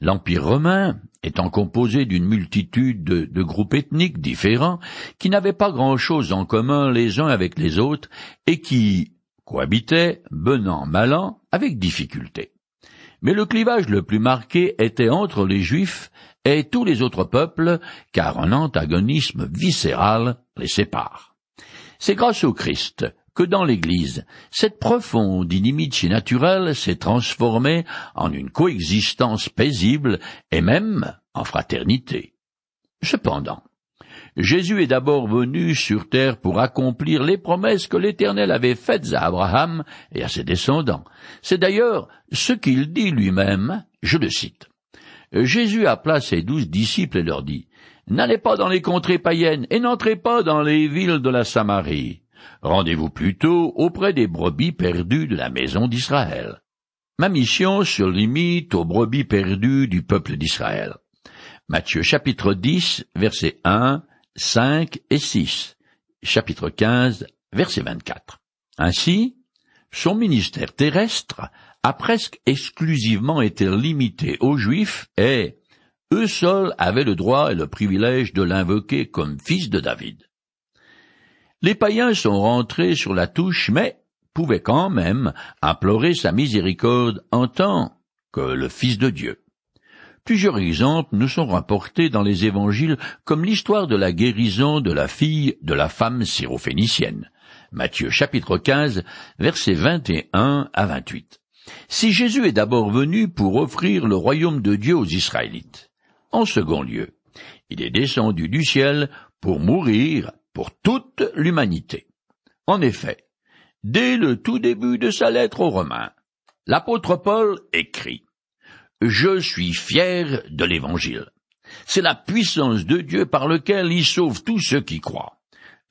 L'Empire romain étant composé d'une multitude de, groupes ethniques différents qui n'avaient pas grand-chose en commun les uns avec les autres et qui cohabitaient, benant mal an, avec difficulté. Mais le clivage le plus marqué était entre les Juifs et tous les autres peuples, car un antagonisme viscéral les sépare. C'est grâce au Christ que dans l'Église, cette profonde inimitié naturelle s'est transformée en une coexistence paisible et même en fraternité. Cependant, Jésus est d'abord venu sur terre pour accomplir les promesses que l'Éternel avait faites à Abraham et à ses descendants. C'est d'ailleurs ce qu'il dit lui-même, je le cite. Jésus appela ses douze disciples et leur dit, N'allez pas dans les contrées païennes et n'entrez pas dans les villes de la Samarie rendez-vous plutôt auprès des brebis perdues de la maison d'Israël. Ma mission se limite aux brebis perdues du peuple d'Israël. Matthieu chapitre 10, versets 1, 5 et 6. Chapitre 15, verset 24. Ainsi, son ministère terrestre a presque exclusivement été limité aux Juifs et eux seuls avaient le droit et le privilège de l'invoquer comme fils de David. Les païens sont rentrés sur la touche, mais pouvaient quand même implorer sa miséricorde en tant que le Fils de Dieu. Plusieurs exemples nous sont rapportés dans les évangiles comme l'histoire de la guérison de la fille de la femme syrophénicienne. Matthieu chapitre 15 versets 21 à 28. Si Jésus est d'abord venu pour offrir le royaume de Dieu aux Israélites. En second lieu, il est descendu du ciel pour mourir pour toute l'humanité. En effet, dès le tout début de sa lettre aux Romains, l'apôtre Paul écrit Je suis fier de l'Évangile. C'est la puissance de Dieu par lequel il sauve tous ceux qui croient.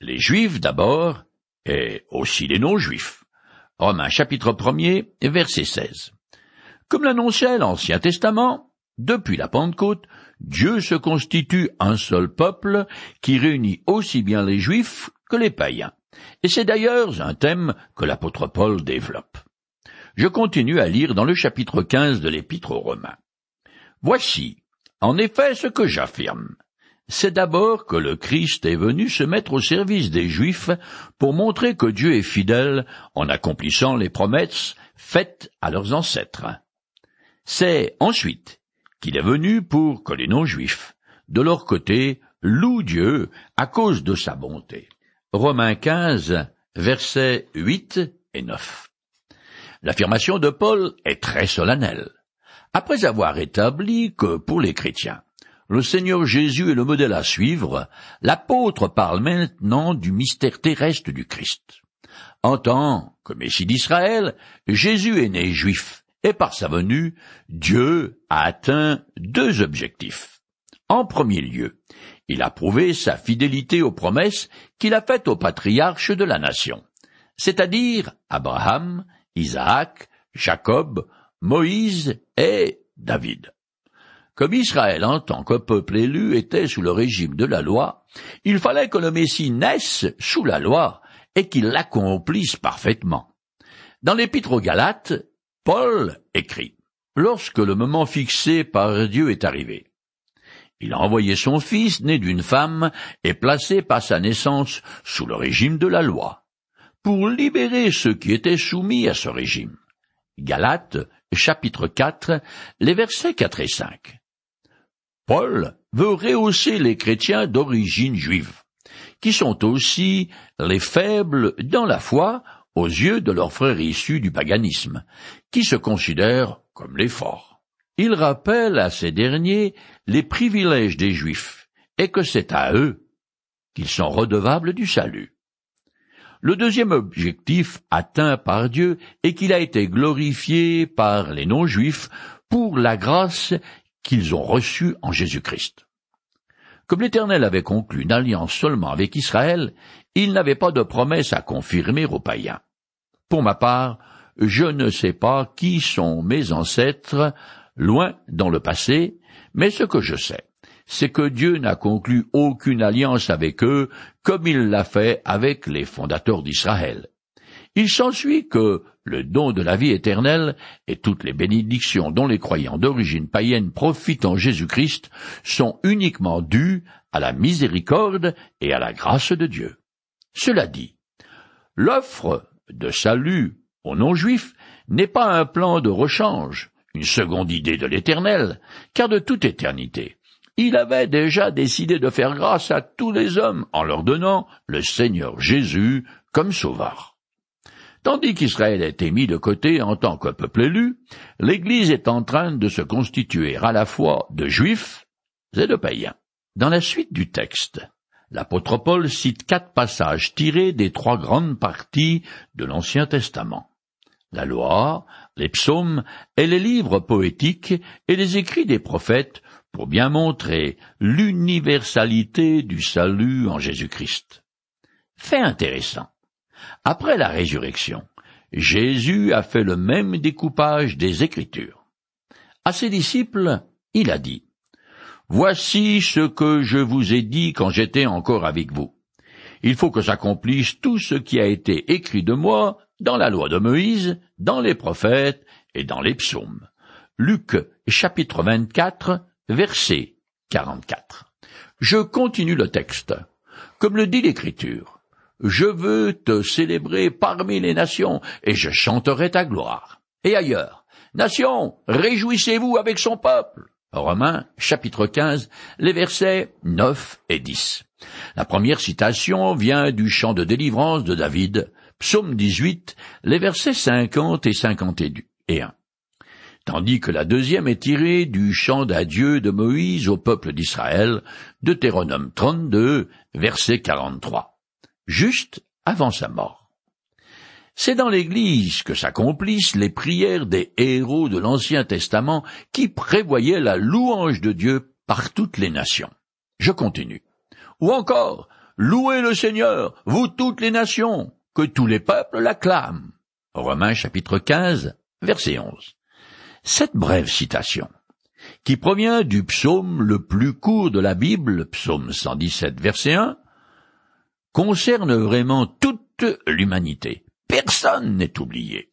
Les Juifs d'abord, et aussi les non-Juifs. Romains chapitre 1er, verset 16. Comme l'annonçait l'Ancien Testament, depuis la Pentecôte, Dieu se constitue un seul peuple qui réunit aussi bien les juifs que les païens. Et c'est d'ailleurs un thème que l'apôtre Paul développe. Je continue à lire dans le chapitre 15 de l'épître aux Romains. Voici, en effet, ce que j'affirme. C'est d'abord que le Christ est venu se mettre au service des Juifs pour montrer que Dieu est fidèle en accomplissant les promesses faites à leurs ancêtres. C'est ensuite qu'il est venu pour que les non-juifs, de leur côté, louent Dieu à cause de sa bonté. Romains 15, versets 8 et 9. L'affirmation de Paul est très solennelle. Après avoir établi que pour les chrétiens, le Seigneur Jésus est le modèle à suivre, l'apôtre parle maintenant du mystère terrestre du Christ. En tant que Messie d'Israël, Jésus est né juif, et par sa venue, Dieu a atteint deux objectifs. En premier lieu, il a prouvé sa fidélité aux promesses qu'il a faites aux patriarches de la nation, c'est-à-dire Abraham, Isaac, Jacob, Moïse et David. Comme Israël en tant que peuple élu était sous le régime de la loi, il fallait que le Messie naisse sous la loi et qu'il l'accomplisse parfaitement. Dans l'épître aux Galates, Paul écrit Lorsque le moment fixé par Dieu est arrivé, il a envoyé son fils né d'une femme et placé par sa naissance sous le régime de la loi, pour libérer ceux qui étaient soumis à ce régime. Galates, chapitre 4, les versets 4 et 5. Paul veut rehausser les chrétiens d'origine juive, qui sont aussi les faibles dans la foi aux yeux de leurs frères issus du paganisme, qui se considèrent comme les forts. Il rappelle à ces derniers les privilèges des Juifs, et que c'est à eux qu'ils sont redevables du salut. Le deuxième objectif atteint par Dieu est qu'il a été glorifié par les non-juifs pour la grâce qu'ils ont reçue en Jésus-Christ. Comme l'Éternel avait conclu une alliance seulement avec Israël, il n'avait pas de promesse à confirmer aux païens. Pour ma part, je ne sais pas qui sont mes ancêtres, loin dans le passé, mais ce que je sais, c'est que Dieu n'a conclu aucune alliance avec eux comme il l'a fait avec les fondateurs d'Israël. Il s'ensuit que le don de la vie éternelle et toutes les bénédictions dont les croyants d'origine païenne profitent en Jésus-Christ sont uniquement dues à la miséricorde et à la grâce de Dieu. Cela dit, l'offre de salut aux non-juifs n'est pas un plan de rechange, une seconde idée de l'Éternel, car de toute éternité, il avait déjà décidé de faire grâce à tous les hommes en leur donnant le Seigneur Jésus comme sauveur. Tandis qu'Israël a été mis de côté en tant que peuple élu, l'Église est en train de se constituer à la fois de juifs et de païens. Dans la suite du texte, l'apôtre Paul cite quatre passages tirés des trois grandes parties de l'Ancien Testament. La loi, les psaumes et les livres poétiques et les écrits des prophètes pour bien montrer l'universalité du salut en Jésus-Christ. Fait intéressant. Après la résurrection, Jésus a fait le même découpage des Écritures. À ses disciples, il a dit, Voici ce que je vous ai dit quand j'étais encore avec vous. Il faut que s'accomplisse tout ce qui a été écrit de moi dans la loi de Moïse, dans les prophètes et dans les psaumes. Luc chapitre 24 verset 44. Je continue le texte. Comme le dit l'Écriture, je veux te célébrer parmi les nations, et je chanterai ta gloire. Et ailleurs, Nation, réjouissez-vous avec son peuple. Romains, chapitre 15, les versets 9 et 10. La première citation vient du chant de délivrance de David, psaume 18, les versets 50 et 51 tandis que la deuxième est tirée du chant d'adieu de Moïse au peuple d'Israël, Deutéronome 32, verset 43, juste avant sa mort. C'est dans l'Église que s'accomplissent les prières des héros de l'Ancien Testament qui prévoyaient la louange de Dieu par toutes les nations. Je continue. Ou encore, Louez le Seigneur, vous toutes les nations, que tous les peuples l'acclament. Romains chapitre 15, verset 11. Cette brève citation, qui provient du psaume le plus court de la Bible, psaume 117, verset 1, concerne vraiment toute l'humanité. Personne n'est oublié.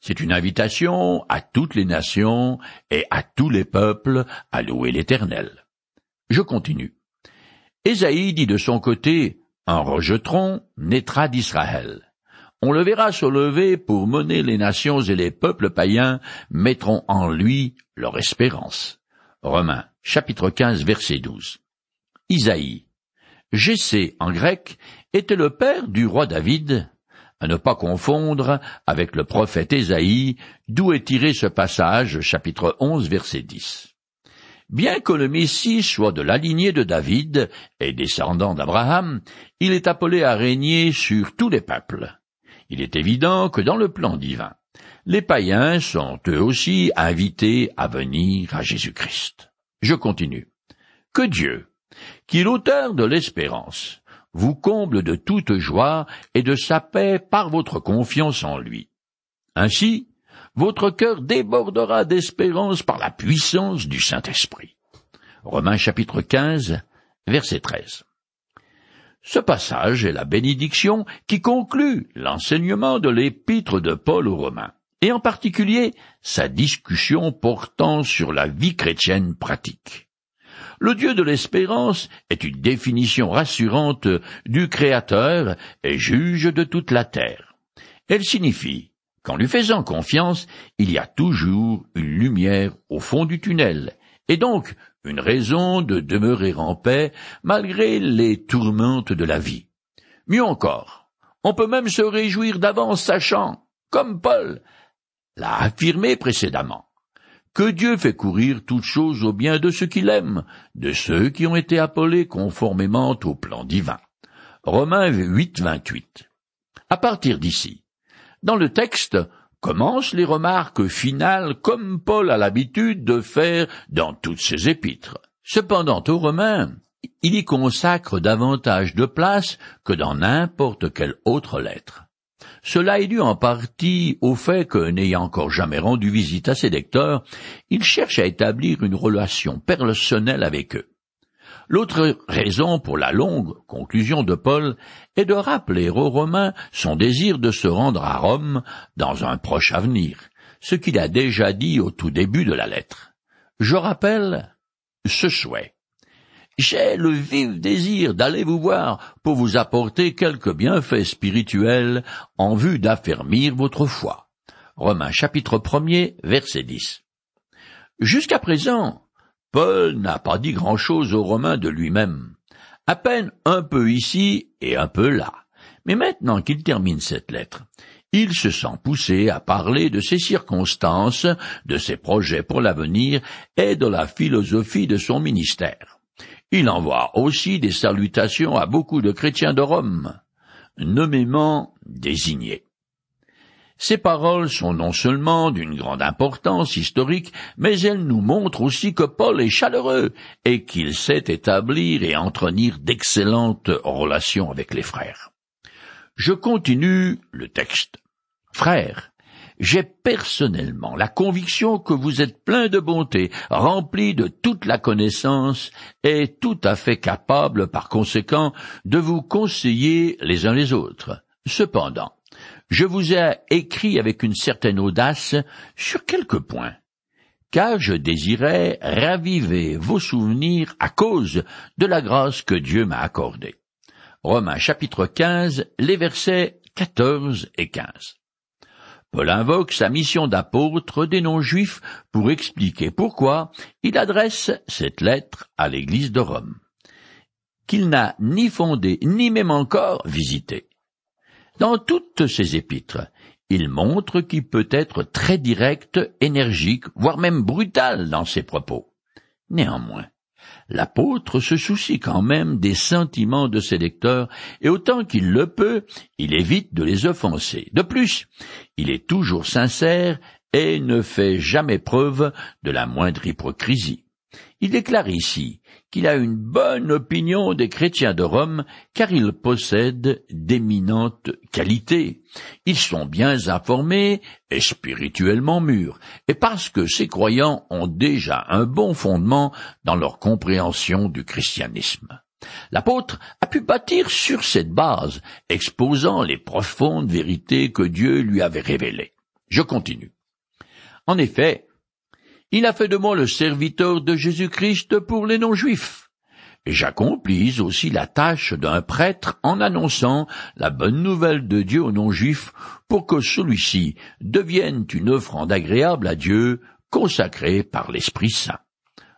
C'est une invitation à toutes les nations et à tous les peuples à louer l'Éternel. Je continue. Ésaïe dit de son côté, un rejetron naîtra d'Israël on le verra se lever pour mener les nations et les peuples païens mettront en lui leur espérance. Romains, chapitre 15, verset 12. Isaïe. Jessé, en grec, était le père du roi David, à ne pas confondre avec le prophète Ésaïe, d'où est tiré ce passage, chapitre 11, verset 10. Bien que le Messie soit de la lignée de David et descendant d'Abraham, il est appelé à régner sur tous les peuples. Il est évident que dans le plan divin, les païens sont eux aussi invités à venir à Jésus-Christ. Je continue. Que Dieu, qui est l'auteur de l'espérance, vous comble de toute joie et de sa paix par votre confiance en lui. Ainsi, votre cœur débordera d'espérance par la puissance du Saint-Esprit. Romains chapitre 15, verset 13. Ce passage est la bénédiction qui conclut l'enseignement de l'épître de Paul aux Romains, et en particulier sa discussion portant sur la vie chrétienne pratique. Le Dieu de l'espérance est une définition rassurante du Créateur et juge de toute la terre. Elle signifie qu'en lui faisant confiance, il y a toujours une lumière au fond du tunnel, et donc une raison de demeurer en paix malgré les tourmentes de la vie. Mieux encore, on peut même se réjouir d'avance sachant, comme Paul l'a affirmé précédemment, que Dieu fait courir toutes choses au bien de ceux qu'il aime, de ceux qui ont été appelés conformément au plan divin. Romains 8, 28. À partir d'ici, dans le texte, commencent les remarques finales comme Paul a l'habitude de faire dans toutes ses épîtres. Cependant, aux Romains, il y consacre davantage de place que dans n'importe quelle autre lettre. Cela est dû en partie au fait que, n'ayant encore jamais rendu visite à ses lecteurs, il cherche à établir une relation personnelle avec eux. L'autre raison pour la longue conclusion de Paul est de rappeler aux Romains son désir de se rendre à Rome dans un proche avenir, ce qu'il a déjà dit au tout début de la lettre. Je rappelle ce souhait. J'ai le vif désir d'aller vous voir pour vous apporter quelques bienfaits spirituels en vue d'affermir votre foi. Romains chapitre 1 verset 10. Jusqu'à présent, Paul n'a pas dit grand-chose aux Romains de lui-même, à peine un peu ici et un peu là. Mais maintenant qu'il termine cette lettre, il se sent poussé à parler de ses circonstances, de ses projets pour l'avenir et de la philosophie de son ministère. Il envoie aussi des salutations à beaucoup de chrétiens de Rome, nommément désignés. Ces paroles sont non seulement d'une grande importance historique, mais elles nous montrent aussi que Paul est chaleureux et qu'il sait établir et entretenir d'excellentes relations avec les frères. Je continue le texte. Frères, j'ai personnellement la conviction que vous êtes plein de bonté, rempli de toute la connaissance, et tout à fait capable, par conséquent, de vous conseiller les uns les autres. Cependant, je vous ai écrit avec une certaine audace sur quelques points, car je désirais raviver vos souvenirs à cause de la grâce que Dieu m'a accordée. Romains chapitre 15, les versets 14 et 15. Paul invoque sa mission d'apôtre des non-juifs pour expliquer pourquoi il adresse cette lettre à l'Église de Rome, qu'il n'a ni fondée ni même encore visitée. Dans toutes ses épîtres, il montre qu'il peut être très direct, énergique, voire même brutal dans ses propos. Néanmoins, l'apôtre se soucie quand même des sentiments de ses lecteurs, et autant qu'il le peut, il évite de les offenser. De plus, il est toujours sincère et ne fait jamais preuve de la moindre hypocrisie. Il déclare ici qu'il a une bonne opinion des chrétiens de Rome, car ils possèdent d'éminentes qualités. Ils sont bien informés et spirituellement mûrs, et parce que ces croyants ont déjà un bon fondement dans leur compréhension du christianisme. L'apôtre a pu bâtir sur cette base, exposant les profondes vérités que Dieu lui avait révélées. Je continue. En effet, il a fait de moi le serviteur de Jésus-Christ pour les non-juifs. Et j'accomplis aussi la tâche d'un prêtre en annonçant la bonne nouvelle de Dieu aux non-juifs pour que celui-ci devienne une offrande agréable à Dieu, consacrée par l'Esprit Saint.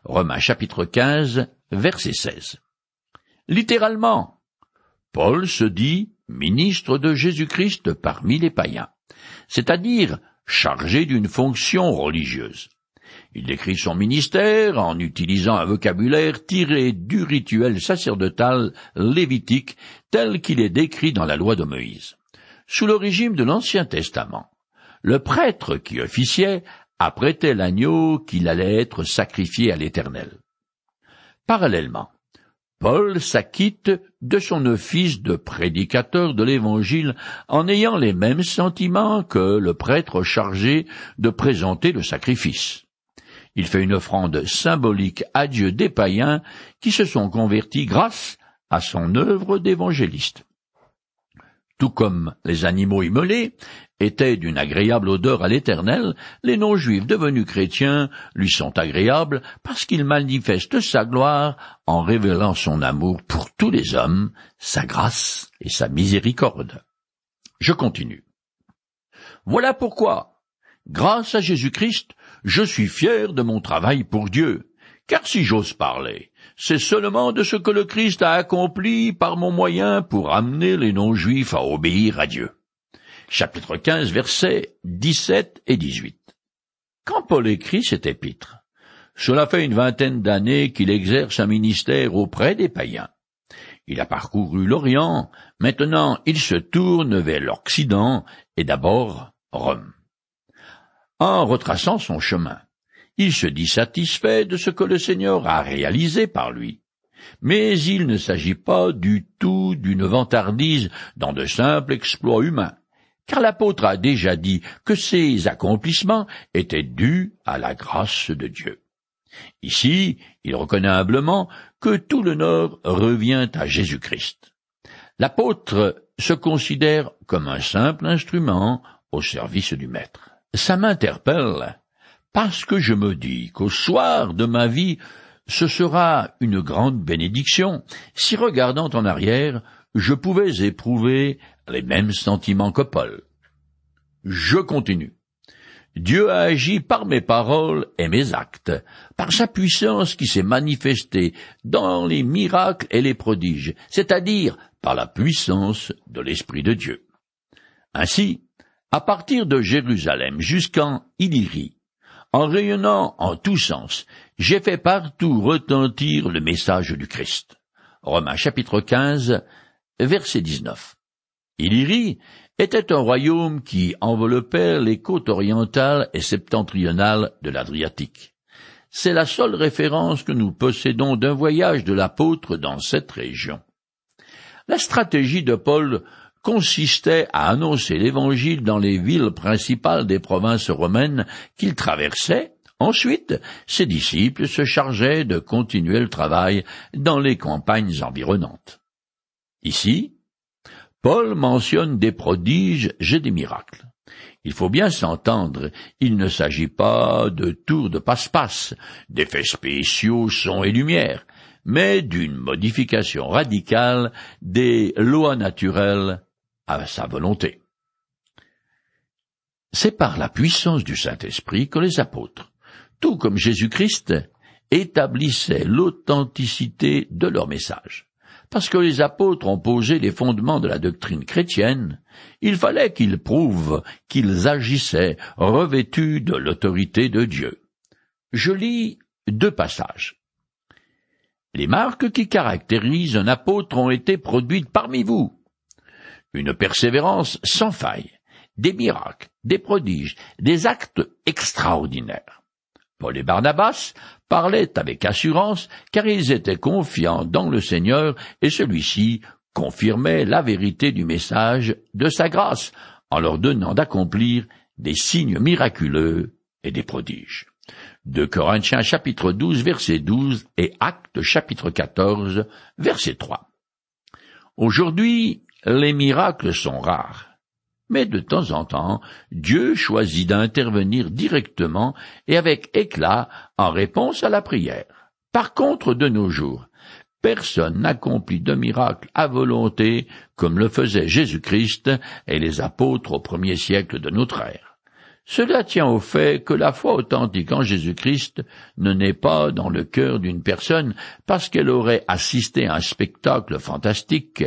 Romains chapitre 15, verset 16. Littéralement, Paul se dit ministre de Jésus-Christ parmi les païens, c'est-à-dire chargé d'une fonction religieuse. Il décrit son ministère en utilisant un vocabulaire tiré du rituel sacerdotal lévitique tel qu'il est décrit dans la loi de Moïse. Sous le régime de l'Ancien Testament, le prêtre qui officiait apprêtait l'agneau qu'il allait être sacrifié à l'Éternel. Parallèlement, Paul s'acquitte de son office de prédicateur de l'Évangile en ayant les mêmes sentiments que le prêtre chargé de présenter le sacrifice. Il fait une offrande symbolique à Dieu des païens qui se sont convertis grâce à son œuvre d'évangéliste. Tout comme les animaux immolés étaient d'une agréable odeur à l'Éternel, les non-juifs devenus chrétiens lui sont agréables parce qu'ils manifestent sa gloire en révélant son amour pour tous les hommes, sa grâce et sa miséricorde. Je continue. Voilà pourquoi, grâce à Jésus-Christ, je suis fier de mon travail pour Dieu, car si j'ose parler, c'est seulement de ce que le Christ a accompli par mon moyen pour amener les non-juifs à obéir à Dieu. Chapitre 15, versets 17 et 18. Quand Paul écrit cet épître, cela fait une vingtaine d'années qu'il exerce un ministère auprès des païens. Il a parcouru l'Orient, maintenant il se tourne vers l'Occident et d'abord Rome en retraçant son chemin. Il se dit satisfait de ce que le Seigneur a réalisé par lui. Mais il ne s'agit pas du tout d'une vantardise dans de simples exploits humains, car l'apôtre a déjà dit que ses accomplissements étaient dus à la grâce de Dieu. Ici, il reconnaît humblement que tout l'honneur revient à Jésus-Christ. L'apôtre se considère comme un simple instrument au service du Maître. Ça m'interpelle parce que je me dis qu'au soir de ma vie, ce sera une grande bénédiction si regardant en arrière, je pouvais éprouver les mêmes sentiments que Paul. Je continue. Dieu a agi par mes paroles et mes actes, par sa puissance qui s'est manifestée dans les miracles et les prodiges, c'est-à-dire par la puissance de l'Esprit de Dieu. Ainsi, à partir de Jérusalem jusqu'en Illyrie, en rayonnant en tous sens, j'ai fait partout retentir le message du Christ. Romains chapitre 15, verset 19. Illyrie était un royaume qui enveloppait les côtes orientales et septentrionales de l'Adriatique. C'est la seule référence que nous possédons d'un voyage de l'apôtre dans cette région. La stratégie de Paul consistait à annoncer l'Évangile dans les villes principales des provinces romaines qu'il traversait. Ensuite, ses disciples se chargeaient de continuer le travail dans les campagnes environnantes. Ici, Paul mentionne des prodiges et des miracles. Il faut bien s'entendre, il ne s'agit pas de tours de passe-passe, d'effets spéciaux, sons et lumières, mais d'une modification radicale des lois naturelles à sa volonté. C'est par la puissance du Saint-Esprit que les apôtres, tout comme Jésus-Christ, établissaient l'authenticité de leur message. Parce que les apôtres ont posé les fondements de la doctrine chrétienne, il fallait qu'ils prouvent qu'ils agissaient revêtus de l'autorité de Dieu. Je lis deux passages. Les marques qui caractérisent un apôtre ont été produites parmi vous. Une persévérance sans faille, des miracles, des prodiges, des actes extraordinaires. Paul et Barnabas parlaient avec assurance car ils étaient confiants dans le Seigneur et celui-ci confirmait la vérité du message de sa grâce en leur donnant d'accomplir des signes miraculeux et des prodiges. De Corinthiens chapitre 12 verset 12 et Actes chapitre 14 verset 3. Aujourd'hui, les miracles sont rares. Mais de temps en temps, Dieu choisit d'intervenir directement et avec éclat en réponse à la prière. Par contre, de nos jours, personne n'accomplit de miracle à volonté comme le faisait Jésus-Christ et les apôtres au premier siècle de notre ère. Cela tient au fait que la foi authentique en Jésus-Christ ne naît pas dans le cœur d'une personne parce qu'elle aurait assisté à un spectacle fantastique.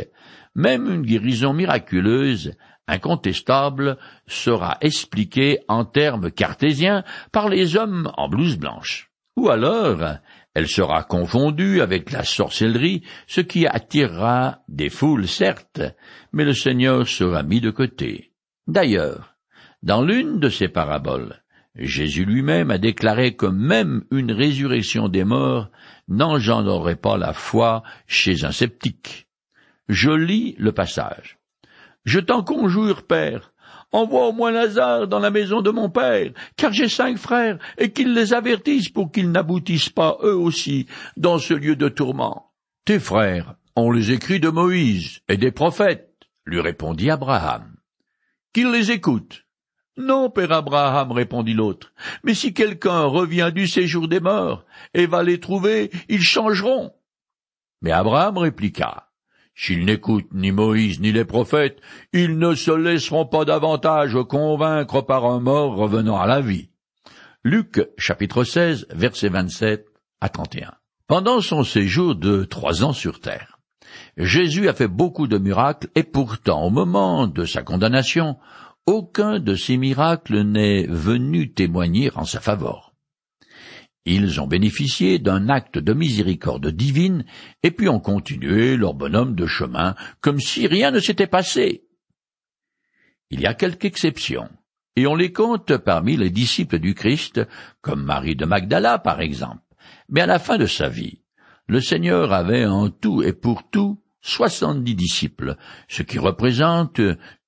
Même une guérison miraculeuse incontestable sera expliquée en termes cartésiens par les hommes en blouse blanche. Ou alors, elle sera confondue avec la sorcellerie, ce qui attirera des foules, certes, mais le Seigneur sera mis de côté. D'ailleurs, dans l'une de ces paraboles, Jésus lui-même a déclaré que même une résurrection des morts n'engendrerait pas la foi chez un sceptique. Je lis le passage. Je t'en conjure, père, envoie au moins Lazare dans la maison de mon père, car j'ai cinq frères, et qu'ils les avertissent pour qu'ils n'aboutissent pas eux aussi dans ce lieu de tourment. Tes frères ont les écrits de Moïse et des prophètes, lui répondit Abraham. Qu'ils les écoutent. Non, père Abraham, répondit l'autre, mais si quelqu'un revient du séjour des morts et va les trouver, ils changeront. Mais Abraham répliqua. S'ils n'écoutent ni Moïse ni les prophètes, ils ne se laisseront pas davantage convaincre par un mort revenant à la vie. Luc chapitre 16 verset 27 à 31. Pendant son séjour de trois ans sur terre, Jésus a fait beaucoup de miracles et pourtant au moment de sa condamnation, aucun de ces miracles n'est venu témoigner en sa faveur. Ils ont bénéficié d'un acte de miséricorde divine et puis ont continué leur bonhomme de chemin comme si rien ne s'était passé. Il y a quelques exceptions, et on les compte parmi les disciples du Christ, comme Marie de Magdala par exemple. Mais à la fin de sa vie, le Seigneur avait en tout et pour tout soixante-dix disciples, ce qui représente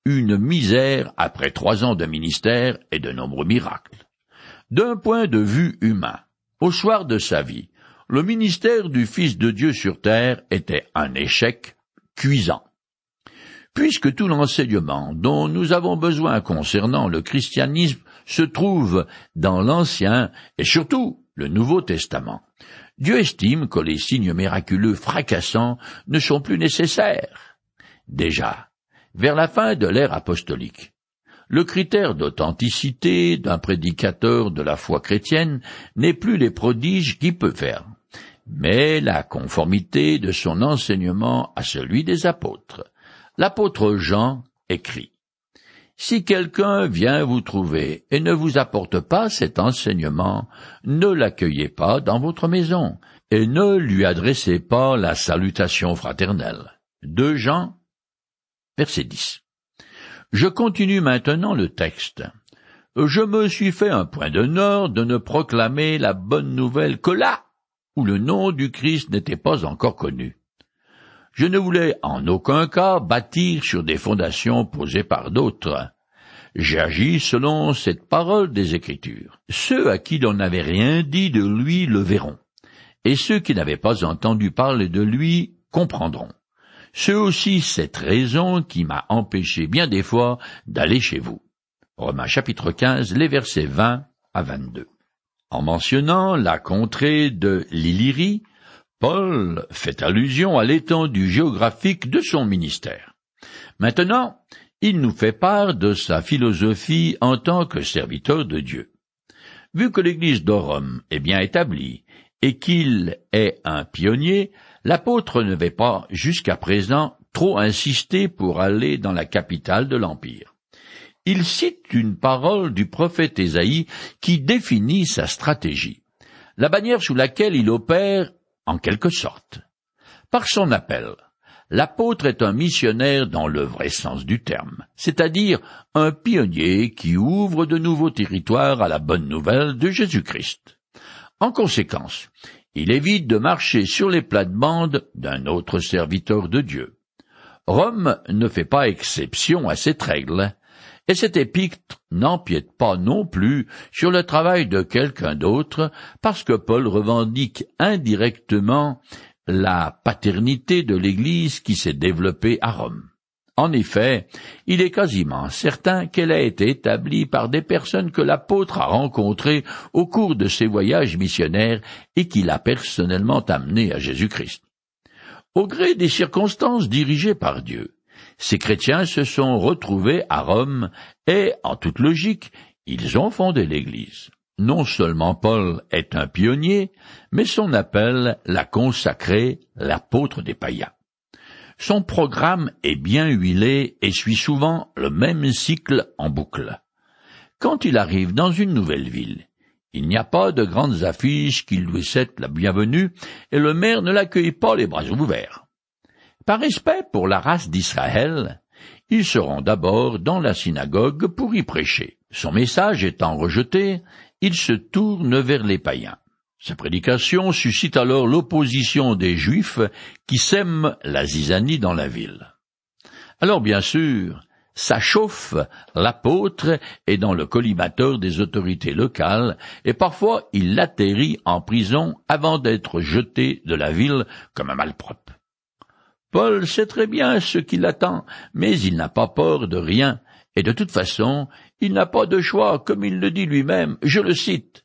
une misère après trois ans de ministère et de nombreux miracles. D'un point de vue humain, Au soir de sa vie, le ministère du Fils de Dieu sur terre était un échec cuisant. Puisque tout l'enseignement dont nous avons besoin concernant le christianisme se trouve dans l'Ancien et surtout le Nouveau Testament, Dieu estime que les signes miraculeux fracassants ne sont plus nécessaires. Déjà, vers la fin de l'ère apostolique, le critère d'authenticité d'un prédicateur de la foi chrétienne n'est plus les prodiges qu'il peut faire, mais la conformité de son enseignement à celui des apôtres. L'apôtre Jean écrit Si quelqu'un vient vous trouver et ne vous apporte pas cet enseignement, ne l'accueillez pas dans votre maison, et ne lui adressez pas la salutation fraternelle. De Jean, verset 10. Je continue maintenant le texte. Je me suis fait un point d'honneur de ne proclamer la bonne nouvelle que là où le nom du Christ n'était pas encore connu. Je ne voulais en aucun cas bâtir sur des fondations posées par d'autres. J'agis selon cette parole des Écritures. Ceux à qui l'on n'avait rien dit de lui le verront, et ceux qui n'avaient pas entendu parler de lui comprendront. C'est aussi cette raison qui m'a empêché bien des fois d'aller chez vous. Romains chapitre 15, les versets 20 à 22. En mentionnant la contrée de l'Illyrie, Paul fait allusion à l'étendue géographique de son ministère. Maintenant, il nous fait part de sa philosophie en tant que serviteur de Dieu. Vu que l'Église de est bien établie et qu'il est un pionnier, l'apôtre ne va pas jusqu'à présent trop insister pour aller dans la capitale de l'Empire. Il cite une parole du prophète Ésaïe qui définit sa stratégie. La bannière sous laquelle il opère en quelque sorte. Par son appel, l'apôtre est un missionnaire dans le vrai sens du terme, c'est-à-dire un pionnier qui ouvre de nouveaux territoires à la bonne nouvelle de Jésus-Christ. En conséquence, il évite de marcher sur les plates-bandes d'un autre serviteur de Dieu. Rome ne fait pas exception à cette règle, et cet épître n'empiète pas non plus sur le travail de quelqu'un d'autre, parce que Paul revendique indirectement la paternité de l'Église qui s'est développée à Rome. En effet, il est quasiment certain qu'elle a été établie par des personnes que l'apôtre a rencontrées au cours de ses voyages missionnaires et qu'il a personnellement amenées à Jésus-Christ. Au gré des circonstances dirigées par Dieu, ces chrétiens se sont retrouvés à Rome et, en toute logique, ils ont fondé l'Église. Non seulement Paul est un pionnier, mais son appel l'a consacré l'apôtre des païens. Son programme est bien huilé et suit souvent le même cycle en boucle. Quand il arrive dans une nouvelle ville, il n'y a pas de grandes affiches qui lui souhaitent la bienvenue et le maire ne l'accueille pas les bras ouverts. Par respect pour la race d'Israël, il se rend d'abord dans la synagogue pour y prêcher. Son message étant rejeté, il se tourne vers les païens. Sa prédication suscite alors l'opposition des Juifs qui sèment la zizanie dans la ville. Alors bien sûr, ça chauffe l'apôtre est dans le collimateur des autorités locales, et parfois il atterrit en prison avant d'être jeté de la ville comme un malpropre. Paul sait très bien ce qui l'attend, mais il n'a pas peur de rien, et de toute façon, il n'a pas de choix, comme il le dit lui-même, je le cite.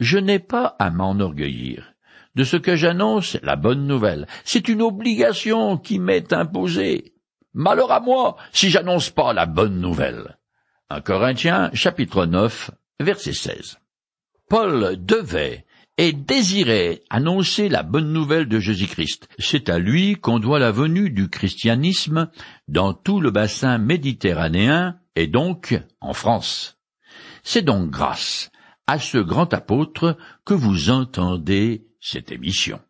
Je n'ai pas à m'enorgueillir. De ce que j'annonce, la bonne nouvelle. C'est une obligation qui m'est imposée. Malheur à moi si j'annonce pas la bonne nouvelle. Un Corinthiens, chapitre 9, verset 16. Paul devait et désirait annoncer la bonne nouvelle de Jésus-Christ. C'est à lui qu'on doit la venue du christianisme dans tout le bassin méditerranéen et donc en France. C'est donc grâce à ce grand apôtre que vous entendez cette émission.